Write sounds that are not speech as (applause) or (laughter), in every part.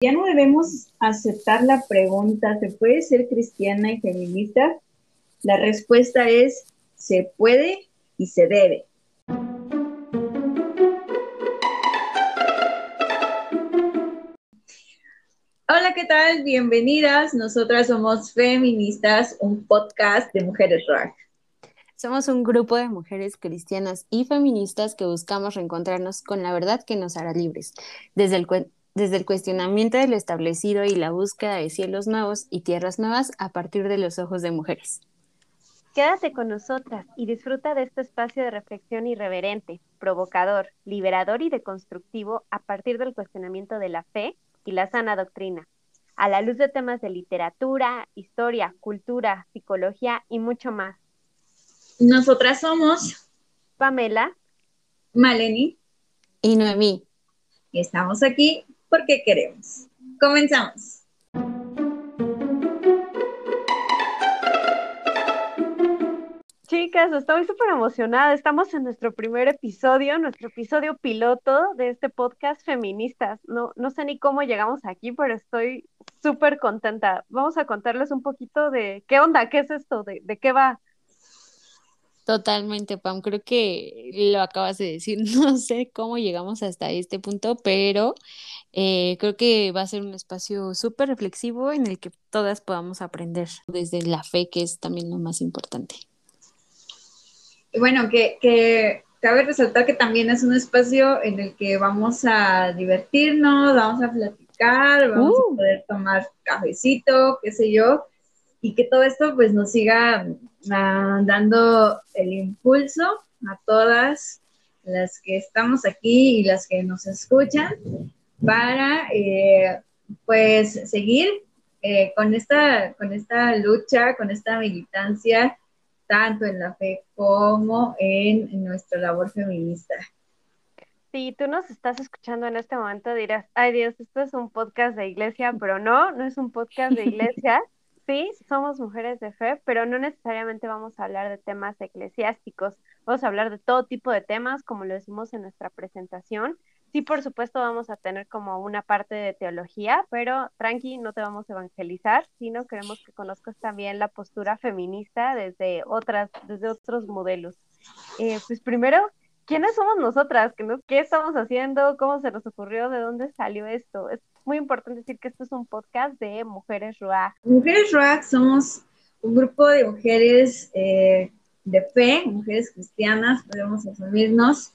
Ya no debemos aceptar la pregunta, ¿se puede ser cristiana y feminista? La respuesta es, se puede y se debe. Hola, ¿qué tal? Bienvenidas. Nosotras somos Feministas, un podcast de mujeres rock. Somos un grupo de mujeres cristianas y feministas que buscamos reencontrarnos con la verdad que nos hará libres, desde el, desde el cuestionamiento de lo establecido y la búsqueda de cielos nuevos y tierras nuevas a partir de los ojos de mujeres. Quédate con nosotras y disfruta de este espacio de reflexión irreverente, provocador, liberador y deconstructivo a partir del cuestionamiento de la fe y la sana doctrina, a la luz de temas de literatura, historia, cultura, psicología y mucho más. Nosotras somos Pamela, Maleni y Noemí. Y estamos aquí porque queremos. Comenzamos. Chicas, estoy súper emocionada. Estamos en nuestro primer episodio, nuestro episodio piloto de este podcast Feministas. No, no sé ni cómo llegamos aquí, pero estoy súper contenta. Vamos a contarles un poquito de qué onda, qué es esto, de, de qué va. Totalmente, Pam. Creo que lo acabas de decir. (laughs) No sé cómo llegamos hasta este punto, pero eh, creo que va a ser un espacio súper reflexivo en el que todas podamos aprender desde la fe, que es también lo más importante. Y bueno, que, que cabe resaltar que también es un espacio en el que vamos a divertirnos, vamos a platicar, vamos a uh. poder tomar cafecito, qué sé yo, y que todo esto pues nos siga dando el impulso a todas las que estamos aquí y las que nos escuchan para eh, pues seguir eh, con, esta, con esta lucha, con esta militancia, tanto en la fe como en, en nuestra labor feminista. Si tú nos estás escuchando en este momento, dirás, ay Dios, esto es un podcast de iglesia, pero no, no es un podcast de (laughs) iglesia. Sí, somos mujeres de fe, pero no necesariamente vamos a hablar de temas eclesiásticos. Vamos a hablar de todo tipo de temas, como lo decimos en nuestra presentación. Sí, por supuesto, vamos a tener como una parte de teología, pero tranqui, no te vamos a evangelizar, sino queremos que conozcas también la postura feminista desde otras, desde otros modelos. Eh, pues primero, ¿quiénes somos nosotras? ¿Qué, estamos haciendo? ¿Cómo se nos ocurrió? ¿De dónde salió esto? muy importante decir que esto es un podcast de Mujeres Ruach. Mujeres Ruach somos un grupo de mujeres eh, de fe, mujeres cristianas, podemos asumirnos,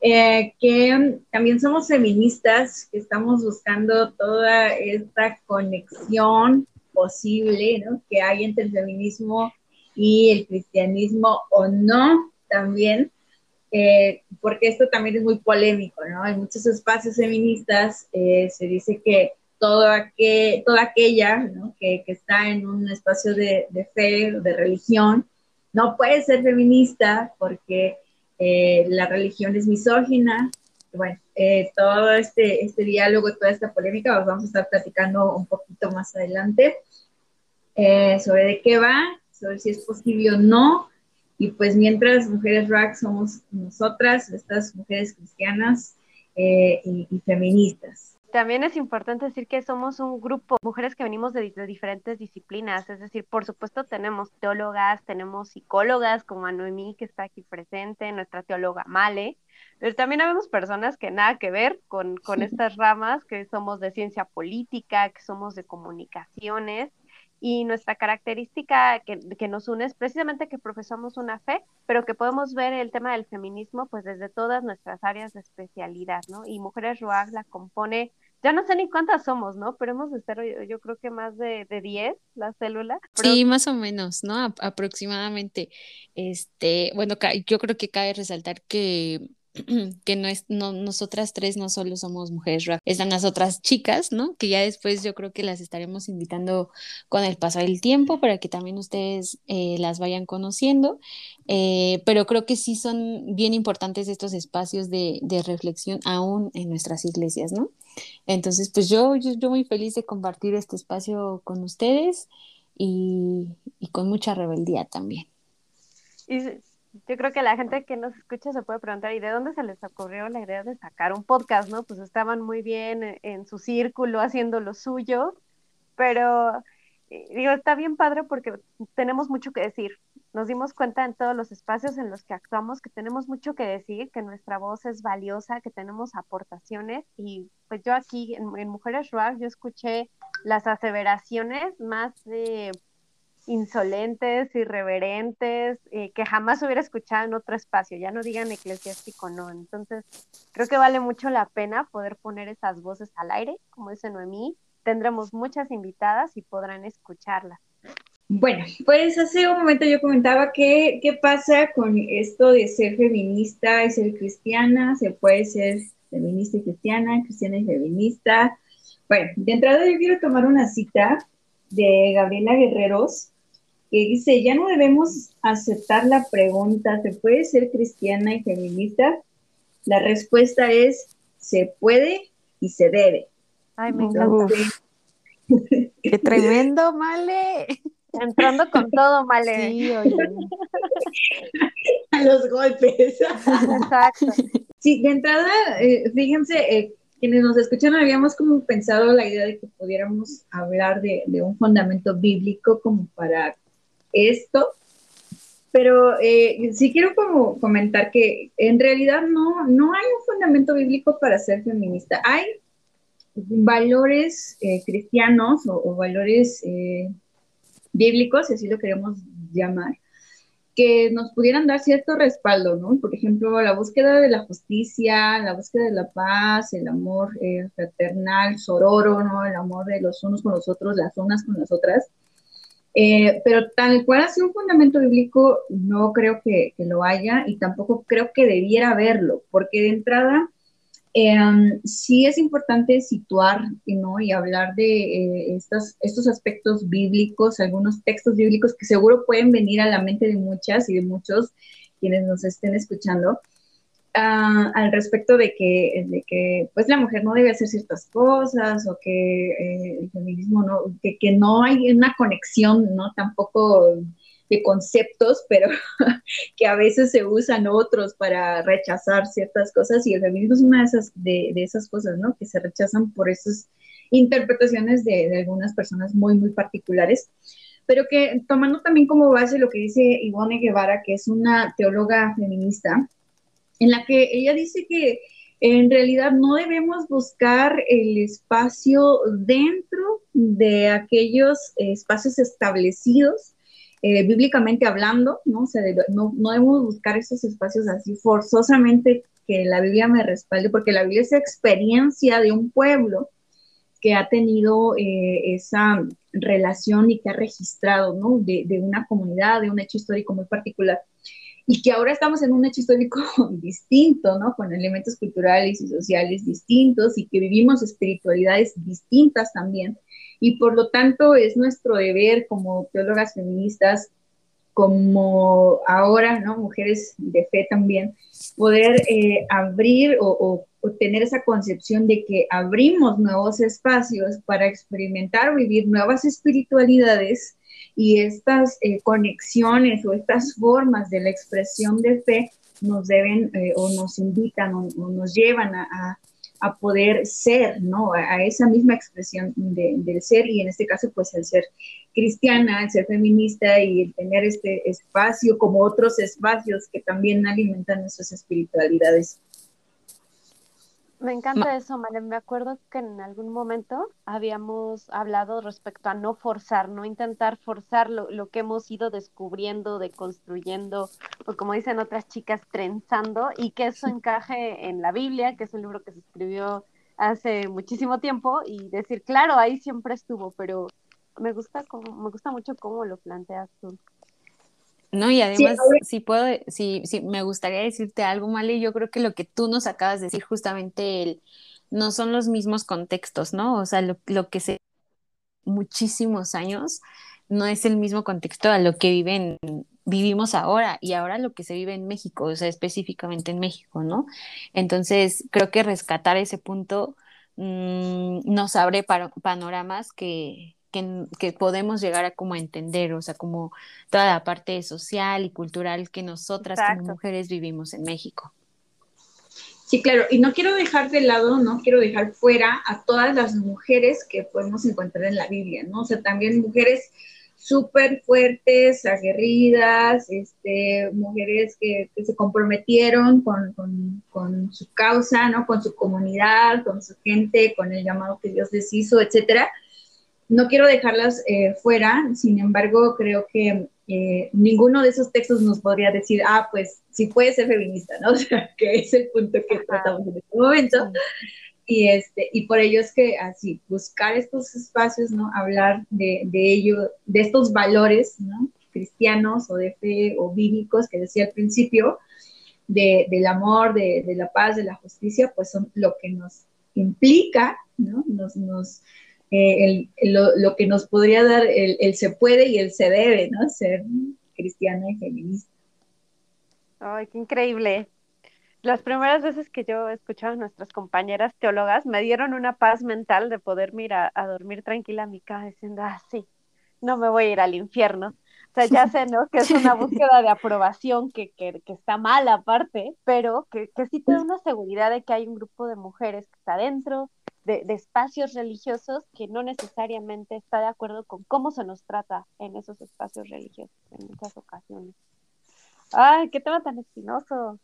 eh, que también somos feministas, que estamos buscando toda esta conexión posible ¿no? que hay entre el feminismo y el cristianismo o no también eh, porque esto también es muy polémico, ¿no? En muchos espacios feministas eh, se dice que todo aquel, toda aquella ¿no? que, que, está en un espacio de, de fe, de religión, no puede ser feminista porque eh, la religión es misógina. Bueno, todo este, este diálogo, toda esta polémica, os vamos a estar platicando un poquito más adelante sobre de qué va, sobre si es posible o no y pues mientras Mujeres Rock somos nosotras, estas mujeres cristianas eh, y, feministas. También es importante decir que somos un grupo, mujeres que venimos de, diferentes disciplinas, es decir, por supuesto tenemos teólogas, tenemos psicólogas como a Noemí que está aquí presente, nuestra teóloga Male, pero también habemos personas que nada que ver con, con estas ramas, que somos de ciencia política, que somos de comunicaciones, y nuestra característica que, que, nos une es precisamente que profesamos una fe, pero que podemos ver el tema del feminismo pues desde todas nuestras áreas de especialidad, ¿no? Y Mujeres Ruag la compone, ya no sé ni cuántas somos, ¿no? Pero hemos de estar yo, creo que más de, de 10 la célula. Sí, más o menos, ¿no? aproximadamente. Este, bueno, yo creo que cabe resaltar que (clears throat) que no es, no, nosotras tres no solo somos mujeres están las otras chicas, ¿no? Que ya después yo creo que las estaremos invitando con el paso del tiempo para que también ustedes eh, las vayan conociendo, eh, pero creo que sí son bien importantes estos espacios de, de, reflexión aún en nuestras iglesias, ¿no? Entonces, pues yo, yo, muy feliz de compartir este espacio con ustedes y, con mucha rebeldía también. Yo creo que la gente que nos escucha se puede preguntar, ¿y de dónde se les ocurrió la idea de sacar un podcast, no? Pues estaban muy bien e, en su círculo haciendo lo suyo, pero eh, digo, está bien padre porque tenemos mucho que decir. Nos dimos cuenta en todos los espacios en los que actuamos que tenemos mucho que decir, que nuestra voz es valiosa, que tenemos aportaciones y pues yo aquí en, Mujeres Rock yo escuché las aseveraciones más de insolentes, irreverentes, eh, que jamás hubiera escuchado en otro espacio, ya no digan eclesiástico, no. Entonces, creo que vale mucho la pena poder poner esas voces al aire, como dice Noemí. Tendremos muchas invitadas y podrán escucharlas. Bueno, pues hace un momento yo comentaba que qué pasa con esto de ser feminista y ser cristiana, se puede ser feminista y cristiana, cristiana y feminista. Bueno, de entrada yo quiero tomar una cita de Gabriela Guerreros, que dice, ya no debemos aceptar la pregunta, ¿se puede ser cristiana y feminista? La respuesta es, se puede y se debe. Ay, me encanta. (laughs) Qué tremendo, Male. Entrando con todo, Male. Sí, oye. A los golpes. Exacto. Sí, de entrada, eh, fíjense, eh, quienes nos escuchan habíamos como pensado la idea de que pudiéramos hablar de, de un fundamento bíblico como para esto, pero eh, sí quiero como comentar que en realidad no, no hay un fundamento bíblico para ser feminista. Hay valores eh, cristianos o, valores eh, bíblicos, si así lo queremos llamar, que nos pudieran dar cierto respaldo, ¿no? Por ejemplo, la búsqueda de la justicia, la búsqueda de la paz, el amor fraternal, sororo, ¿no? El amor de los unos con los otros, las unas con las otras. Eh, pero tal cual así un fundamento bíblico no creo que, lo haya y tampoco creo que debiera haberlo, porque de entrada em, sí es importante situar ¿no? y hablar de eh, estos, estos aspectos bíblicos, algunos textos bíblicos que seguro pueden venir a la mente de muchas y de muchos quienes nos estén escuchando, al respecto de que, de que pues la mujer no debe hacer ciertas cosas o que eh, el feminismo no, que, que, no hay una conexión, ¿no? Tampoco de conceptos, (laughs) pero que a veces se usan otros para rechazar ciertas cosas y el feminismo es una de esas, de, de esas cosas, ¿no? Que se rechazan por esas interpretaciones de, de algunas personas muy, muy particulares pero que tomando también como base lo que dice Ivone Guevara, que es una teóloga feminista, en la que ella dice que en realidad no debemos buscar el espacio dentro de aquellos espacios establecidos, eh, bíblicamente hablando, ¿no? no, no debemos buscar esos espacios así forzosamente que la Biblia me respalde, porque la Biblia es experiencia de un pueblo que ha tenido eh, esa relación y que ha registrado, ¿no? De, una comunidad, de un hecho histórico muy particular y que ahora estamos en un hecho histórico (laughs) distinto, ¿no? Con elementos culturales y sociales distintos y que vivimos espiritualidades distintas también. Y por lo tanto es nuestro deber como teólogas feministas, como ahora, ¿no? Mujeres de fe también, poder eh, abrir o, o tener esa concepción de que abrimos nuevos espacios para experimentar vivir nuevas espiritualidades y estas eh, conexiones o estas formas de la expresión de fe nos deben eh, o nos invitan o, nos llevan a, a, poder ser, ¿no? A, esa misma expresión del ser y en este caso pues el ser cristiana, el ser feminista y el tener este espacio como otros espacios que también alimentan nuestras espiritualidades. Me encanta eso, Malen. Me acuerdo que en algún momento habíamos hablado respecto a no forzar, no intentar forzar lo, lo, que hemos ido descubriendo, deconstruyendo, o como dicen otras chicas, trenzando, y que eso (laughs) encaje en la Biblia, que es un libro que se escribió hace muchísimo tiempo, y decir, claro, ahí siempre estuvo, pero me gusta, como, me gusta mucho cómo lo planteas tú. No, y además, si puedo, si, si me gustaría decirte algo, Mali, yo creo que lo que tú nos acabas de decir, justamente el, no son los mismos contextos, ¿no? O sea, lo, lo que se muchísimos años no es el mismo contexto a lo que viven, vivimos ahora y ahora lo que se vive en México, o sea, específicamente en México, ¿no? Entonces, creo que rescatar ese punto mmm, nos abre panoramas que, que, podemos llegar a como entender, o sea, como toda la parte social y cultural que nosotras como mujeres vivimos en México. Sí, claro, y no quiero dejar de lado, no quiero dejar fuera a todas las mujeres que podemos encontrar en la Biblia, ¿no? O sea, también mujeres súper fuertes, aguerridas, este, mujeres que, se comprometieron con, su causa, ¿no? Con su comunidad, con su gente, con el llamado que Dios les hizo, etcétera. No quiero dejarlas eh, fuera, sin embargo, creo que eh, ninguno de esos textos nos podría decir, ah, pues sí puede ser feminista, ¿no? (laughs) O sea, que es el punto que tratamos en este momento. Y, este, y por ello es que así, buscar estos espacios, ¿no? Hablar de, de ello, de estos valores, ¿no? Cristianos o de fe o bíblicos que decía al principio, de, del amor, de, de, la paz, de la justicia, pues son lo que nos implica, ¿no? Nos, nos, eh, el, lo, lo, que nos podría dar el, el, se puede y el se debe, ¿no? Ser cristiana y feminista. Ay, qué increíble las primeras veces que yo escuchaba a nuestras compañeras teólogas me dieron una paz mental de poder ir a, dormir tranquila a mi casa diciendo, ah, sí, no me voy a ir al infierno. O sea, ya sé, ¿no? Que es una (laughs) búsqueda de aprobación que, que, que está mal aparte, pero que, que, sí te da una seguridad de que hay un grupo de mujeres que está dentro de, de espacios religiosos que no necesariamente está de acuerdo con cómo se nos trata en esos espacios religiosos en muchas ocasiones. Ay, qué tema tan espinoso.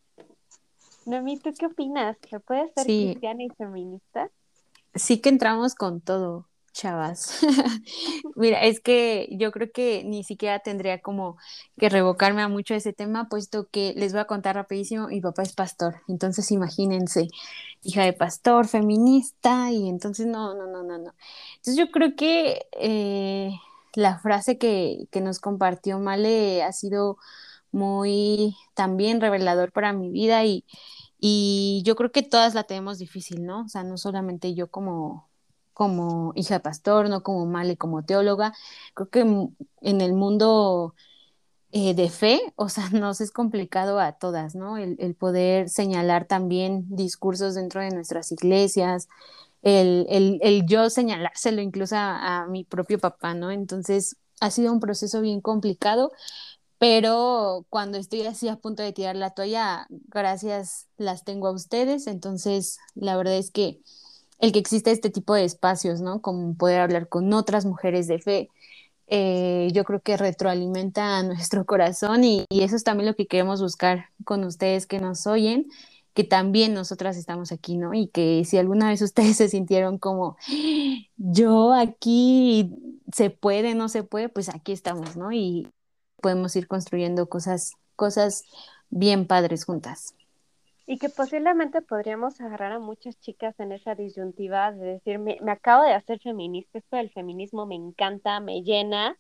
Noemí, ¿tú qué opinas? ¿Que puede ser cristiana y feminista? Sí que entramos con todo, chavas. (laughs) Mira, es que yo creo que ni siquiera tendría como que revocarme a mucho ese tema, puesto que les voy a contar rapidísimo, mi papá es pastor, entonces imagínense, hija de pastor, feminista, y entonces no, no, no, no, no. Entonces yo creo que eh, la frase que, que nos compartió Male ha sido muy también revelador para mi vida y, y yo creo que todas la tenemos difícil, ¿no? O sea, no solamente yo como, como hija pastor, no como Male, como teóloga, creo que en el mundo eh, de fe, (laughs) o sea, nos es complicado a todas, ¿no? El, el, poder señalar también discursos dentro de nuestras iglesias, el, el, el yo señalárselo incluso a, a, mi propio papá, ¿no? Entonces, ha sido un proceso bien complicado, pero cuando estoy así a punto de tirar la toalla, gracias las tengo a ustedes, entonces la verdad es que el que exista este tipo de espacios, ¿no? Como poder hablar con otras mujeres de fe, eh, yo creo que retroalimenta a nuestro (laughs) corazón y, y, eso es también lo que queremos buscar con ustedes que nos oyen, que también nosotras estamos aquí, ¿no? Y que si alguna vez ustedes (laughs) se sintieron como, (gasps) yo aquí se puede, no se puede, pues aquí estamos, ¿no? Y podemos ir construyendo cosas, cosas bien padres juntas. Y que posiblemente podríamos agarrar a muchas chicas en esa disyuntiva de decir, me, acabo de hacer feminista, esto del feminismo me encanta, me llena,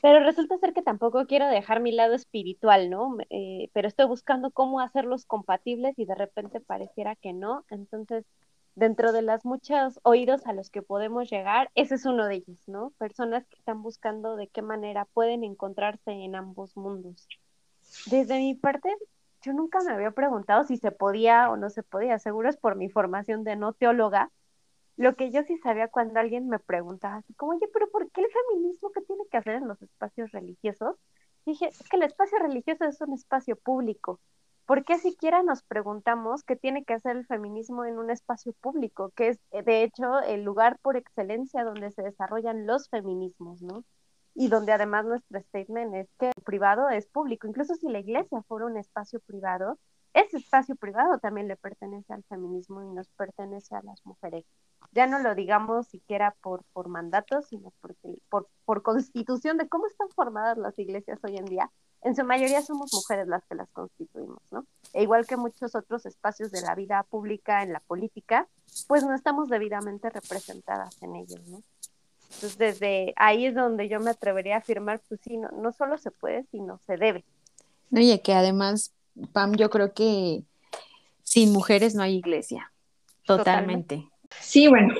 pero resulta ser que tampoco quiero dejar mi lado espiritual, ¿no? Eh, pero estoy buscando cómo hacerlos compatibles y de repente pareciera que no. Entonces, dentro de las muchos oídos a los que podemos llegar, ese es uno de ellos, ¿no? Personas que están buscando de qué manera pueden encontrarse en ambos mundos. Desde mi parte, yo nunca me había preguntado si se podía o no se podía, seguro es por mi formación de no teóloga. Lo que yo sí sabía cuando alguien me preguntaba así como, oye, pero ¿por qué el feminismo qué tiene que hacer en los espacios religiosos? dije, es que el espacio religioso es un espacio público, ¿por qué siquiera nos preguntamos qué tiene que hacer el feminismo en un espacio público, que es eh, de hecho el lugar por excelencia donde se desarrollan los feminismos, ¿no? Y donde además nuestro statement es que el privado es público, incluso si la iglesia fuera un espacio privado, ese espacio privado también le pertenece al feminismo y nos pertenece a las mujeres. Ya no lo digamos siquiera por, por mandato, sino porque, por, por constitución de cómo están formadas las iglesias hoy en día, en su mayoría somos mujeres las que las constituimos, ¿no? E igual que muchos otros espacios de la vida pública, en la política, pues no estamos debidamente representadas en ellos, ¿no? Entonces, desde ahí es donde yo me atrevería a afirmar, pues sí, no, no solo se puede, sino se debe. No, y que además, Pam, yo creo que sin mujeres no hay iglesia, totalmente. Sí, bueno,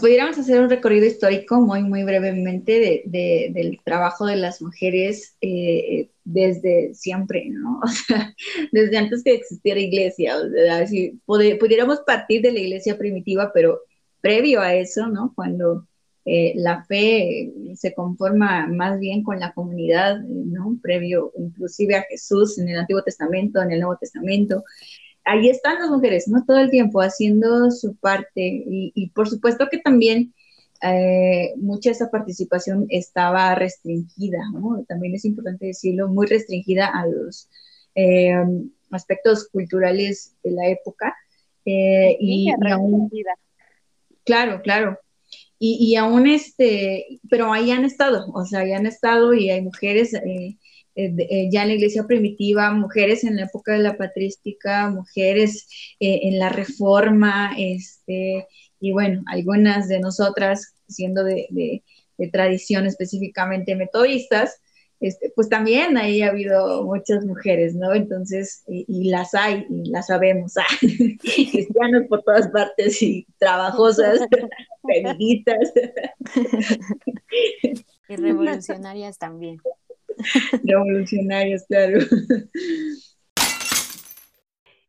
pudiéramos hacer un recorrido histórico muy, muy brevemente de, del trabajo de las mujeres eh, desde siempre, ¿no? (laughs) O sea, desde antes que existiera iglesia. O sea, si pudiéramos partir de la iglesia primitiva, pero previo a eso, ¿no? Cuando eh, la fe se conforma más bien con la comunidad, ¿no? Previo inclusive a Jesús en el Antiguo Testamento, en el Nuevo Testamento. Ahí están las mujeres, ¿no? Todo el tiempo haciendo su parte y, por supuesto que también eh, mucha esa participación estaba restringida, ¿no? También es importante decirlo, muy restringida a los eh, aspectos culturales de la época. y, claro, claro, y, aún este, pero ahí han estado, o sea, ahí han estado y hay mujeres eh, eh, eh, ya en la iglesia primitiva, mujeres en la época de la patrística, mujeres en la reforma, este, y bueno, algunas de nosotras siendo de, de tradición específicamente metodistas, este, pues también ahí ha habido muchas mujeres, ¿no? Entonces, y, las hay, y las sabemos, (laughs) ah, cristianos por todas partes y trabajosas, (laughs) feministas. Y revolucionarias también. Revolucionarias, claro.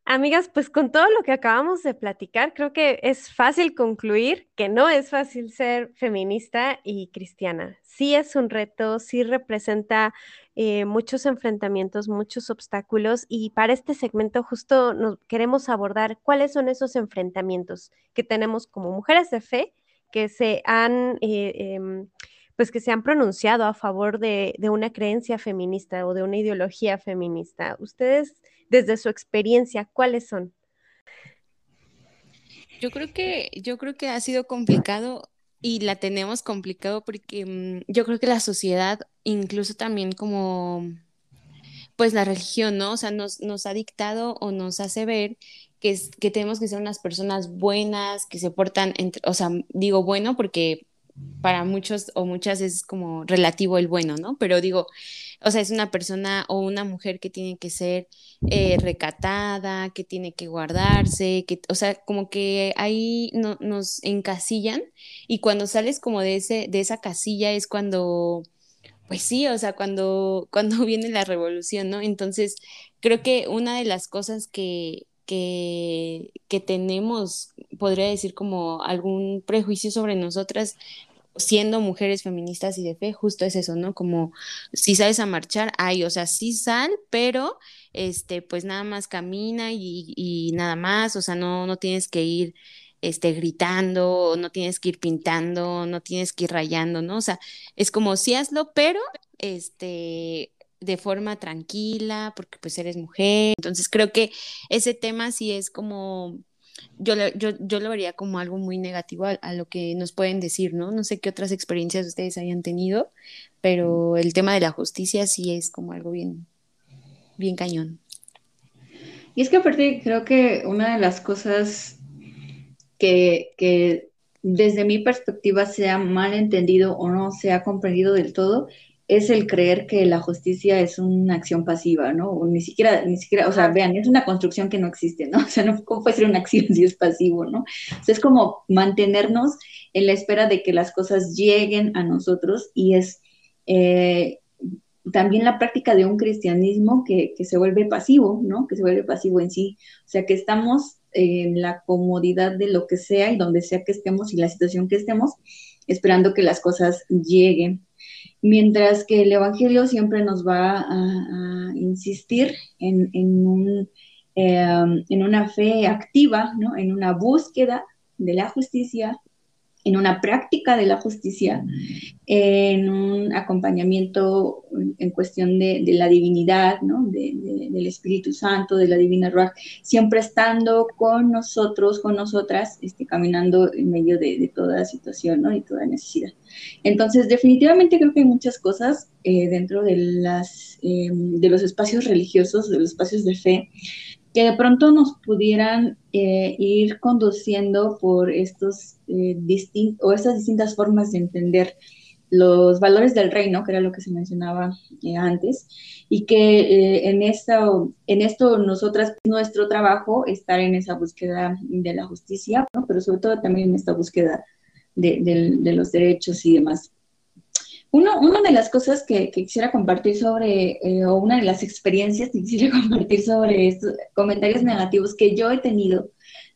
Amigas, pues con todo lo que acabamos de platicar, creo que es fácil concluir que no es fácil ser feminista y cristiana. Sí es un reto, sí representa eh, muchos enfrentamientos, muchos obstáculos y para este segmento justo nos queremos abordar cuáles son esos enfrentamientos que tenemos como mujeres de fe que se han... Eh, em, pues que se han pronunciado a favor de, de, una creencia feminista o de una ideología feminista. ¿Ustedes desde su experiencia, ¿cuáles son? Yo creo que, yo creo que ha sido complicado y la tenemos complicado porque mm, yo creo que la sociedad, incluso también como pues la religión, ¿no? O sea, nos, nos ha dictado o nos hace ver que, que tenemos que ser unas personas buenas, que se portan, entre, o sea, digo bueno porque para muchos o muchas es como relativo el bueno, ¿no? Pero digo, o sea, es una persona o una mujer que tiene que ser eh, recatada, que tiene que guardarse, que, o sea, como que ahí no, nos encasillan y cuando sales como de, ese, de esa casilla es cuando, pues sí, o sea, cuando, (laughs) cuando viene la revolución, ¿no? Entonces, creo que una de las cosas que, que, que, tenemos, podría decir como algún prejuicio sobre nosotras, siendo mujeres feministas y de fe, justo es eso, ¿no? Como si sales a marchar, ay, o sea, sí sal, pero este, pues nada más camina y, nada más, o sea, no, no tienes que ir este, gritando, no tienes que ir pintando, no tienes que ir rayando, ¿no? O sea, es como sí hazlo, pero este, de forma tranquila, porque pues eres mujer. Entonces creo que ese tema sí es como yo, yo, yo lo vería como algo muy negativo a, lo que nos pueden decir, ¿no? No sé qué otras experiencias ustedes hayan tenido, pero el tema de la justicia sí es como algo bien, bien cañón. Y es que aparte creo que una de las cosas que, que desde mi perspectiva se ha mal entendido o no se ha comprendido del todo es el creer que la justicia es una acción pasiva, ¿no? O ni siquiera, ni siquiera, o sea, vean, es una construcción que no existe, ¿no? (laughs) O sea, no, ¿cómo puede ser una acción si es pasivo, ¿no? O sea, es como mantenernos en la espera de que las cosas lleguen a nosotros y es eh, también la práctica de un cristianismo que, que, se vuelve pasivo, ¿no? Que se vuelve pasivo en sí. O sea, que estamos en la comodidad de lo que sea y donde sea que estemos y la situación que estemos, esperando que las cosas lleguen mientras que el Evangelio siempre nos va a, insistir en, un, em, en, una fe activa, ¿no? en una búsqueda de la justicia, en una práctica de la justicia, en un acompañamiento en cuestión de, la divinidad, ¿no? del Espíritu Santo, de la Divina Ruach, siempre estando con nosotros, con nosotras, este, caminando en medio de, toda situación ¿no? y toda necesidad. Entonces, definitivamente creo que hay muchas cosas eh, dentro de, las, eh, de los espacios religiosos, de los espacios de fe, que de pronto nos pudieran eh, ir conduciendo por estos eh, o estas distintas formas de entender los valores del reino, que era lo que se mencionaba eh, antes, y que en, esta, en esto nosotras, nuestro trabajo, estar en esa búsqueda de la justicia, pero sobre todo también en esta búsqueda de los derechos y demás. Uno, una de las cosas que, quisiera compartir sobre, eh, o una de las experiencias que quisiera (laughs) compartir sobre comentarios negativos que yo he tenido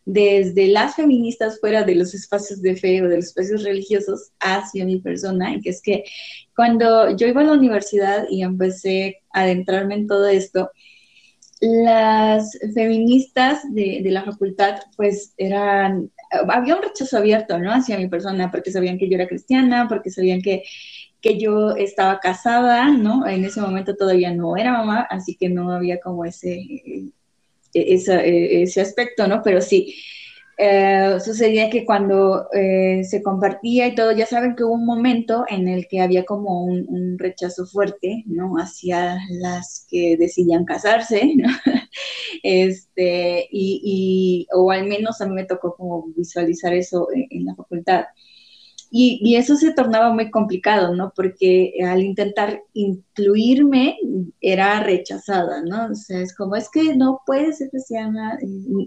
desde las feministas fuera de los espacios de fe o de los espacios religiosos hacia mi persona, y que es que cuando yo iba a la universidad y empecé a adentrarme en todo esto, las feministas de, de, la facultad, pues eran, había un rechazo abierto, ¿no? Hacia mi persona, porque sabían que yo era cristiana, porque sabían que, que yo estaba casada, ¿no? En ese momento todavía no era mamá, así que no había como ese, ese, ese aspecto, ¿no? Pero sí, eh, sucedía que cuando eh, se compartía y todo, ya saben que hubo un momento en el que había como un, rechazo fuerte, ¿no? Hacia las que decidían casarse. (laughs) Este, y, o al menos a mí me tocó como visualizar eso en la facultad. Y, eso se tornaba muy complicado, ¿no? Porque al intentar incluirme era rechazada, ¿no? O sea, es como, es que no puedes ser cristiana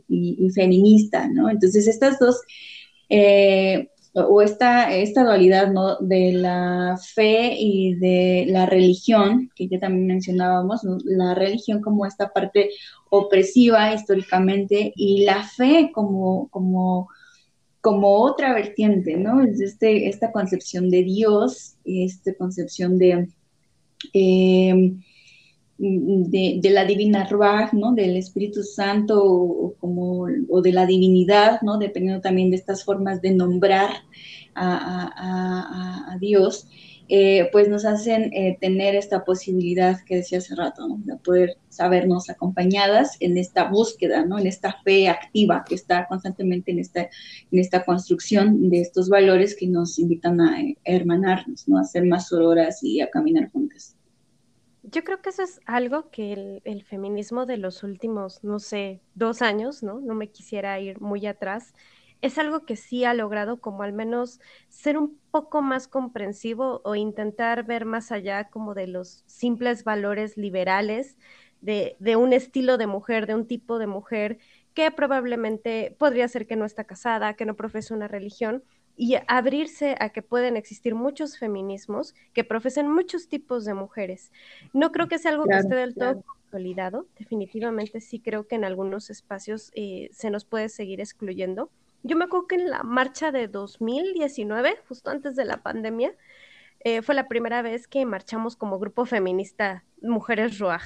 y, feminista, ¿no? Entonces estas dos, eh, o esta, esta dualidad, ¿no? De la fe y de la religión, que ya también mencionábamos, la religión como esta parte opresiva históricamente y la fe como... como como otra vertiente, ¿no? Es este, esta concepción de Dios, esta concepción de, em, de, la divina Ruach, ¿no? Del Espíritu Santo o, como, o de la divinidad, ¿no? Dependiendo también de estas formas de nombrar a, a Dios. Eh, pues nos hacen eh, tener esta posibilidad que decía hace rato, de poder sabernos acompañadas en esta búsqueda, ¿no? en esta fe activa que está constantemente en esta, en esta construcción de estos valores que nos invitan a hermanarnos, ¿no? a ser más sororas y a caminar juntas. Yo creo que eso es algo que el, el, feminismo de los últimos, no sé, dos años, ¿no? No me quisiera ir muy atrás, es algo que sí ha logrado como al menos ser un poco más comprensivo o intentar ver más allá como de los simples valores liberales de, de, un estilo de mujer, de un tipo de mujer que probablemente podría ser que no está casada, que no profesa una religión, y abrirse a que pueden existir muchos feminismos que profesen muchos tipos de mujeres. No creo que sea algo que esté del todo consolidado, definitivamente sí creo que en algunos espacios eh, se nos puede seguir excluyendo, yo me acuerdo que en la marcha de 2019, justo antes de la pandemia, eh, fue la primera vez que marchamos como grupo feminista Mujeres Ruaj.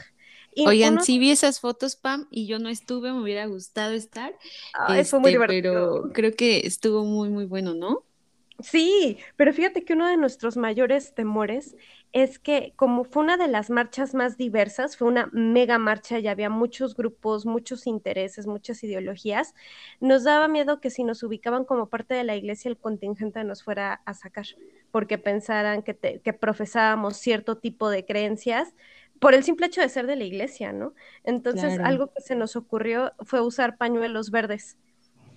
Oigan, sí vi esas fotos, Pam, y yo no estuve, me hubiera gustado estar. fue muy este, divertido. Pero creo que estuvo muy, muy bueno, ¿no? Sí, pero fíjate que uno de nuestros mayores temores es que como fue una de las marchas más diversas, fue una mega marcha y había muchos grupos, muchos intereses, muchas ideologías, nos daba miedo que si nos ubicaban como parte de la iglesia el contingente nos fuera a sacar, porque pensaran que, que profesábamos cierto tipo de creencias por el simple hecho de ser de la iglesia, ¿no? Entonces, algo que se nos ocurrió fue usar pañuelos verdes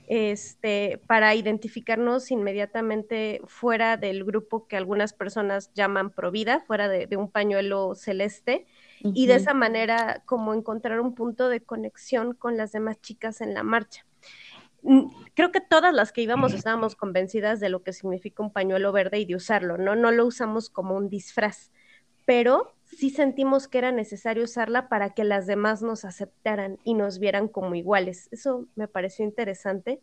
este, para identificarnos inmediatamente fuera del grupo que algunas personas llaman Provida, fuera de, un pañuelo celeste, y de esa manera como encontrar un punto de conexión con las demás chicas en la marcha. Creo que todas las que íbamos estábamos convencidas de lo que significa un pañuelo verde y de usarlo, ¿no? No lo usamos como un disfraz, pero sí sentimos que era necesario usarla para que las demás nos aceptaran y nos vieran como iguales. Eso me pareció interesante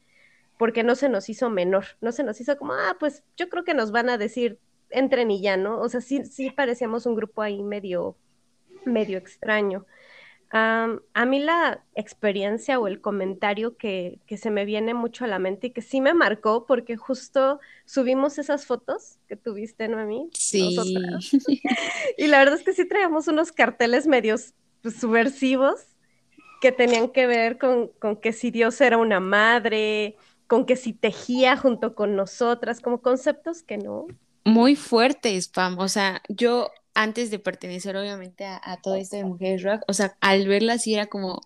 porque no se nos hizo menor, no se nos hizo como, ah, pues yo creo que nos van a decir, entren y ya, ¿no? O sea, sí, sí parecíamos un grupo ahí medio, medio extraño. A mí la experiencia o el comentario que, que, se me viene mucho a la mente y que sí me marcó porque justo subimos esas fotos que tuviste, ¿no? A mí. Sí. (laughs) (laughs) y la verdad es que sí traíamos unos carteles medios pues, subversivos que tenían que ver con, con, que si Dios era una madre, con que si tejía junto con nosotras, como conceptos que no. Muy fuertes, Pam. O sea, yo antes de pertenecer obviamente a, todo esto de Mujeres Rock, o sea, al verla sí era como,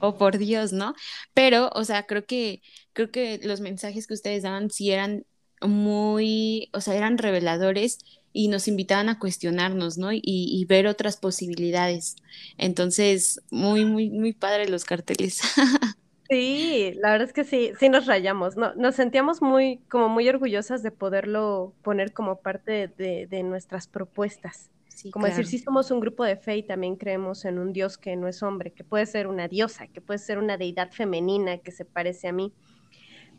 oh por Dios, ¿no? Pero, o sea, creo que, creo que los mensajes que ustedes daban sí eran muy, o sea, eran reveladores y nos invitaban a cuestionarnos, ¿no? Y, y ver otras posibilidades. Entonces, muy, muy, muy padre los carteles. (laughs) Sí, la verdad es que sí, sí nos rayamos, no, nos sentíamos muy, como muy orgullosas de poderlo poner como parte de, de nuestras propuestas. como decir, sí somos un grupo de fe y también creemos en un Dios que no es hombre, que puede ser una diosa, que puede ser una deidad femenina que se parece a mí.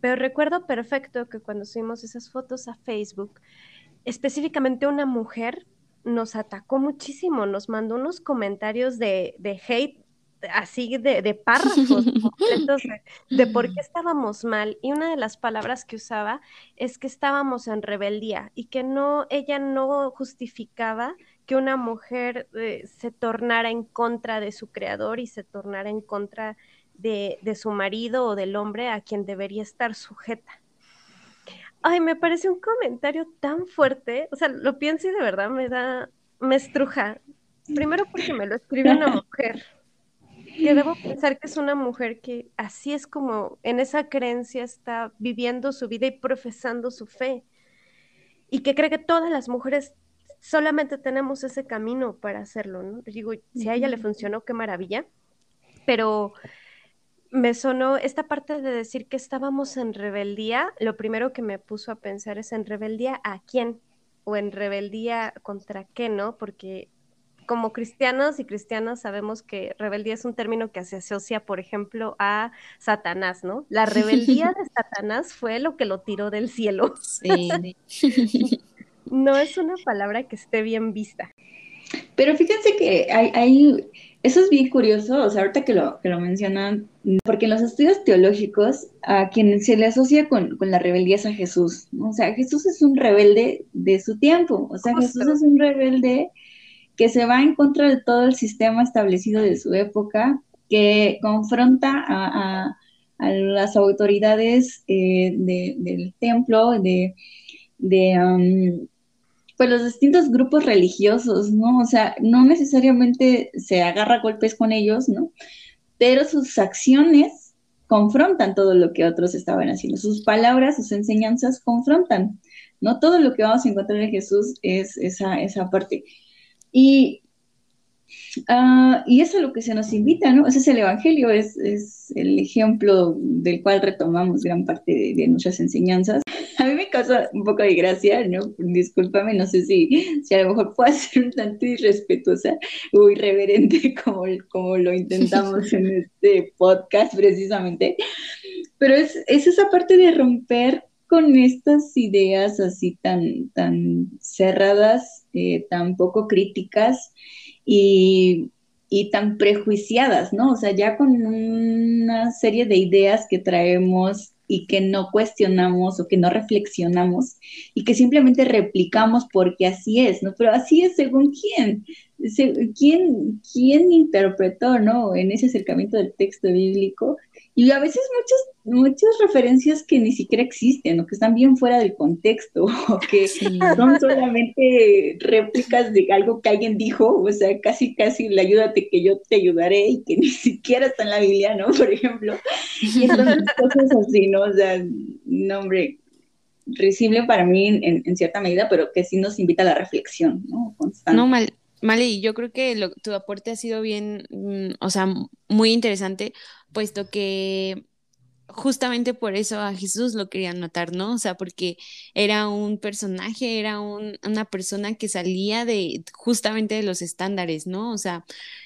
Pero recuerdo perfecto que cuando subimos esas fotos a Facebook, específicamente una mujer nos atacó muchísimo, nos mandó unos comentarios de, de hate así de, de párrafos (laughs) completos de, por qué estábamos mal. Y una de las palabras que usaba es que estábamos en rebeldía y que no, ella no justificaba que una mujer eh, se tornara en contra de su creador y se tornara en contra de, de su marido o del hombre a quien debería estar sujeta. Ay, me parece un comentario tan fuerte, o sea, lo pienso y de verdad me da, me estruja. Primero porque me lo escribe una (laughs) mujer, que debo (laughs) pensar que es una mujer que así es como en esa creencia está viviendo su vida y profesando su fe, y que cree que todas las mujeres solamente tenemos ese camino para hacerlo, ¿no? Digo, si a ella le funcionó, qué maravilla, pero me sonó esta parte de decir que estábamos en rebeldía, lo primero que me puso a pensar es en rebeldía a quién o en rebeldía contra qué, ¿no? Porque como cristianos y cristianas sabemos que rebeldía es un término que se asocia, por ejemplo, a Satanás, ¿no? La rebeldía de (laughs) Satanás fue lo que lo tiró del cielo. Sí. (laughs) no es una palabra que esté bien vista. Pero fíjense que hay, hay eso es bien curioso, o sea, ahorita que lo, que lo mencionan, porque en los estudios teológicos a quien se le asocia con, la rebeldía es a Jesús. O sea, Jesús es un rebelde de su tiempo, o sea, Jesús es un rebelde que se va en contra de todo el sistema establecido de su época, que confronta a, las autoridades eh, del templo, de, um, pues los distintos grupos religiosos, ¿no? O sea, no necesariamente se agarra golpes con ellos, ¿no? Pero sus acciones confrontan todo lo que otros estaban haciendo, sus palabras, sus enseñanzas confrontan, ¿no? Todo lo que vamos a encontrar en Jesús es esa parte. Y Ah, y eso es lo que se nos invita, ¿no? Ese es el Evangelio, es, es el ejemplo del cual retomamos gran parte de, nuestras enseñanzas. (laughs) A mí me causa un poco de gracia, ¿no? Discúlpame, no sé si, si a lo mejor puedo ser un tanto irrespetuosa o irreverente (laughs) como, como lo intentamos en este podcast precisamente, pero es, es esa parte de romper con estas ideas así tan, tan cerradas, eh, tan poco críticas y, tan prejuiciadas, ¿no? O sea, ya con una serie de ideas que traemos y que no cuestionamos o que no reflexionamos y que simplemente replicamos porque así es, ¿no? Pero así es según quién, quién, quién interpretó, ¿no? En ese acercamiento del texto bíblico y a veces muchas, muchas referencias que ni siquiera existen o que están bien fuera del contexto (laughs) o que son solamente réplicas de algo que alguien dijo, o sea, casi, casi le ayúdate que yo te ayudaré y que (laughs) ni siquiera está en la Biblia, ¿no? (laughs) Por ejemplo. Y entonces cosas así, ¿no? O sea, no, hombre, risible para mí en, cierta medida, pero que sí nos invita a la reflexión, ¿no? Constante. No, mal, Mali, yo creo que tu aporte ha sido bien, mm, o sea, muy interesante, puesto que justamente por eso a Jesús lo querían matar, ¿no? O sea, porque era un personaje, era una persona que salía de justamente de los estándares, ¿no? O sea,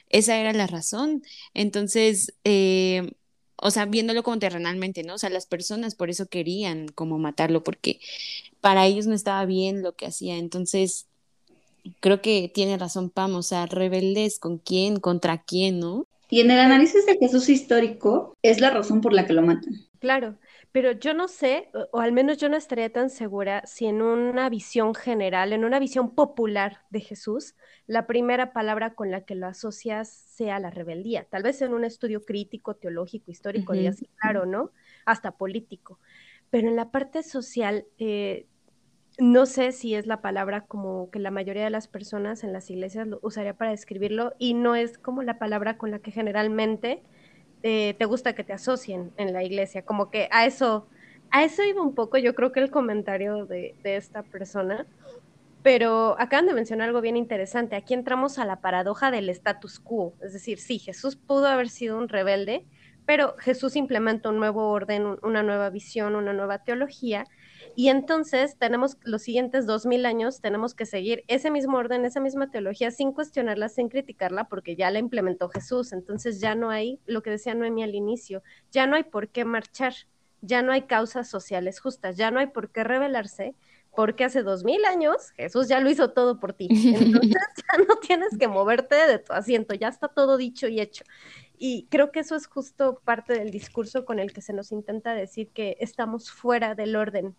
esa era la razón. Entonces, eh, o sea, viéndolo como terrenalmente, ¿no? O sea, las personas por eso querían como matarlo, porque para ellos no estaba bien lo que hacía. Entonces, creo que tiene razón Pam, o sea, rebeldes con quién, contra quién, ¿no? Y en el análisis de Jesús histórico es la razón por la que lo matan. Claro, pero yo no sé, o, al menos yo no estaría tan segura si en una visión general, en una visión popular de Jesús, la primera palabra con la que lo asocias sea la rebeldía. Tal vez en un estudio crítico, teológico, histórico, uh claro, ¿no? Hasta político. Pero en la parte social, eh, no sé si es la palabra como que la mayoría de las personas en las iglesias lo usaría para describirlo y no es como la palabra con la que generalmente eh, te gusta que te asocien en la iglesia, como que a eso, a eso iba un poco yo creo que el comentario de, esta persona, pero acaban de mencionar algo bien interesante, aquí entramos a la paradoja del status quo, es decir, sí, Jesús pudo haber sido un rebelde, pero Jesús implementa un nuevo orden, una nueva visión, una nueva teología, Y entonces tenemos los siguientes dos mil años, tenemos que seguir ese mismo orden, esa misma teología, sin cuestionarla, sin criticarla, porque ya la implementó Jesús. Entonces ya no hay, lo que decía Noemi al inicio, ya no hay por qué marchar, ya no hay causas sociales justas, ya no hay por qué rebelarse, porque hace dos mil años Jesús ya lo hizo todo por ti. Entonces (laughs) (laughs) ya no tienes que moverte de tu asiento, ya está todo dicho y hecho. Y creo que eso es justo parte del discurso con el que se nos intenta decir que estamos fuera del orden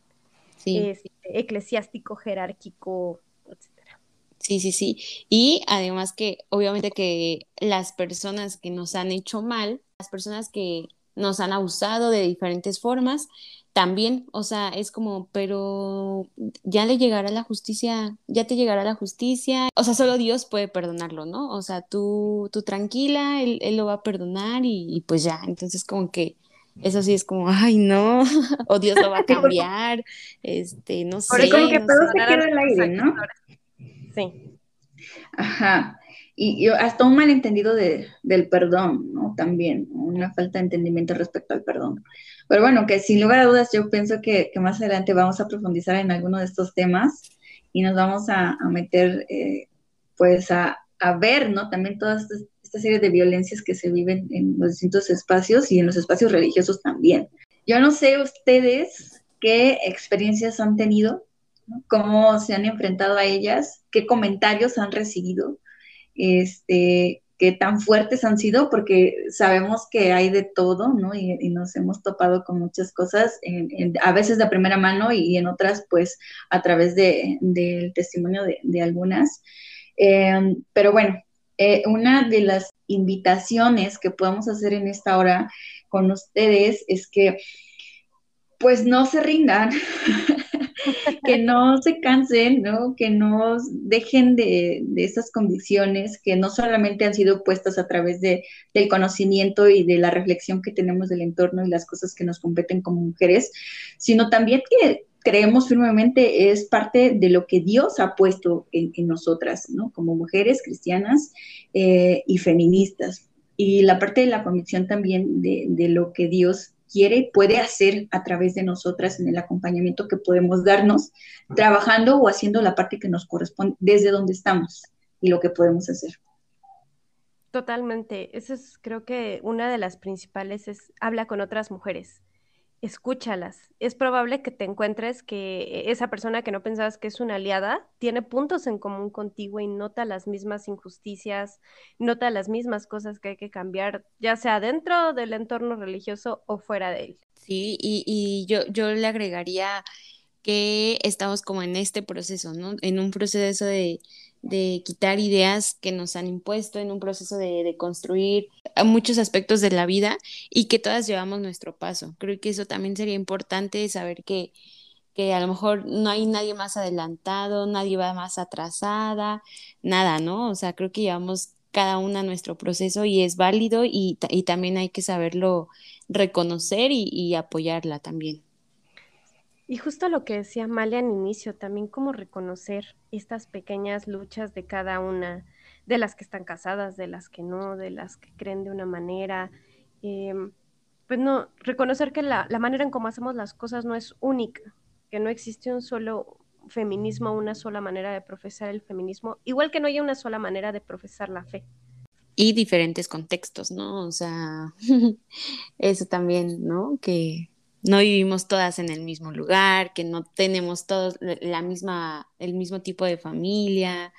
este, eclesiástico, jerárquico, etcétera. Sí, sí, sí. Y además que obviamente que las personas que nos han hecho mal, las personas que nos han abusado de diferentes formas, también, o sea, es como, pero ya le llegará la justicia, ya te llegará la justicia, o sea, solo Dios puede perdonarlo, ¿no? O sea, tú, tú tranquila, él, él lo va a perdonar y, pues ya, entonces como que eso sí es como, ay, no, (laughs) o Dios lo va a (laughs) cambiar, este, no sé. Por como que todo se queda al aire, ¿no? Sí. Ajá. Y, hasta un malentendido de, del perdón, ¿no? También, una falta de entendimiento respecto al perdón. Pero bueno, que sin lugar a dudas yo pienso que, más adelante vamos a profundizar en alguno de estos temas y nos vamos a, meter, eh, pues, a, ver, ¿no? También todas estas, esta serie de violencias que se viven en los distintos espacios y en los espacios religiosos también. Yo no sé ustedes qué experiencias han tenido, cómo se han enfrentado a ellas, qué comentarios han recibido, este, qué tan fuertes han sido, porque sabemos que hay de todo, ¿no? Y, nos hemos topado con muchas cosas, a veces de primera mano y, en otras, pues, a través del testimonio de, algunas. Em, pero bueno, eh, una de las invitaciones que podemos hacer en esta hora con ustedes es que, pues, no se rindan. (laughs) que no se cansen, ¿no? Que no dejen de, de convicciones que no solamente han sido puestas a través de, del conocimiento y de la reflexión que tenemos del entorno y las cosas que nos competen como mujeres, sino también que creemos firmemente es parte de lo que Dios ha puesto en, nosotras, ¿no? Como mujeres cristianas eh, y feministas. Y la parte de la convicción también de, de lo que Dios quiere y puede hacer a través de nosotras en el acompañamiento que podemos darnos, trabajando o haciendo la parte que nos corresponde desde donde estamos y lo que podemos hacer. Totalmente. Eso es, creo que una de las principales es habla con otras mujeres escúchalas. Es probable que te encuentres que esa persona que no pensabas que es una aliada tiene puntos en común contigo y nota las mismas injusticias, nota las mismas cosas que hay que cambiar, ya sea dentro del entorno religioso o fuera de él. Sí, y, yo, yo le agregaría que estamos como en este proceso, ¿no? En un proceso de de quitar ideas que nos han impuesto en un proceso de, construir muchos aspectos de la vida y que todas llevamos nuestro paso. Creo que eso también sería importante saber que, que a lo mejor no hay nadie más adelantado, nadie va más atrasada, nada, ¿no? O sea, creo que llevamos cada una nuestro proceso y es válido y, también hay que saberlo reconocer y apoyarla también. Y justo lo que decía Male al inicio, también como reconocer estas pequeñas luchas de cada una, de las que están casadas, de las que no, de las que creen de una manera. Em, pues no, reconocer que la, la, manera en cómo hacemos las cosas no es única, que no existe un solo feminismo, una sola manera de profesar el feminismo, igual que no hay una sola manera de profesar la fe. Y diferentes contextos, ¿no? O sea, (laughs) eso también, ¿no? Que, no vivimos todas en el mismo lugar, que no tenemos todos la misma, el mismo tipo de familia,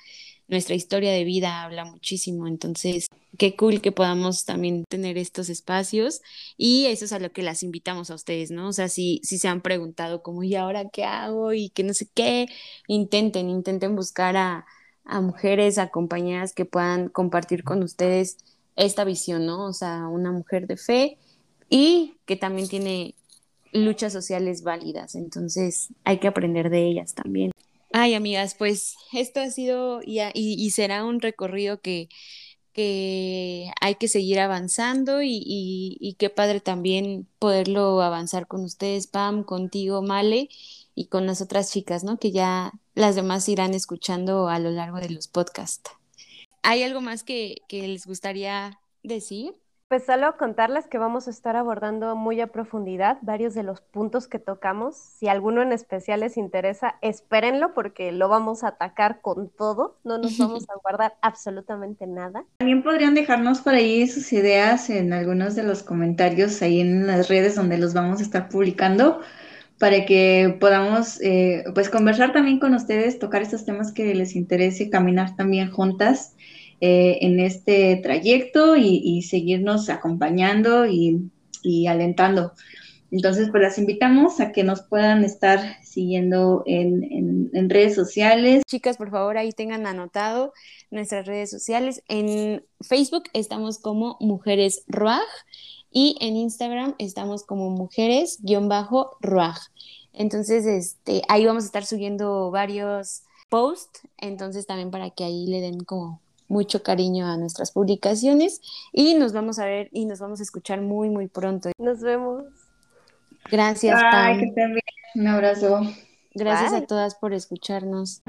nuestra historia de vida habla muchísimo, entonces qué cool que podamos también tener estos espacios y eso es a lo que las invitamos a ustedes, ¿no? O sea, si, si se han preguntado como, ¿y ahora qué hago? Y que no sé qué, intenten, intenten buscar a, a mujeres, a compañeras que puedan compartir con ustedes esta visión, ¿no? O sea, una mujer de fe y que también tiene luchas sociales válidas, entonces hay que aprender de ellas también. Ay, amigas, pues esto ha sido y, y, será un recorrido que, que, hay que seguir avanzando y, y, qué padre también poderlo avanzar con ustedes, Pam, contigo, Male, y con las otras chicas, ¿no? Que ya las demás irán escuchando a lo largo de los podcasts. ¿Hay algo más que, que les gustaría decir? Pues solo contarles que vamos a estar abordando muy a profundidad varios de los puntos que tocamos. Si alguno en especial les interesa, espérenlo porque lo vamos a atacar con todo. No nos (laughs) vamos a guardar absolutamente nada. También podrían dejarnos por ahí sus ideas en algunos de los comentarios ahí en las redes donde los vamos a estar publicando para que podamos eh, pues conversar también con ustedes, tocar estos temas que les interese, caminar también juntas eh, en este trayecto y, seguirnos acompañando y, alentando. Entonces, pues las invitamos a que nos puedan estar siguiendo en, redes sociales. Chicas, por favor, ahí tengan anotado nuestras redes sociales. En Facebook estamos como Mujeres Ruaj y en Instagram estamos como Mujeres-Ruaj. Entonces, este, ahí vamos a estar subiendo varios posts, entonces también para que ahí le den como mucho cariño a nuestras publicaciones y nos vamos a ver y nos vamos a escuchar muy, muy pronto. Nos vemos. Gracias, Pam. que Un abrazo. Gracias a todas por escucharnos.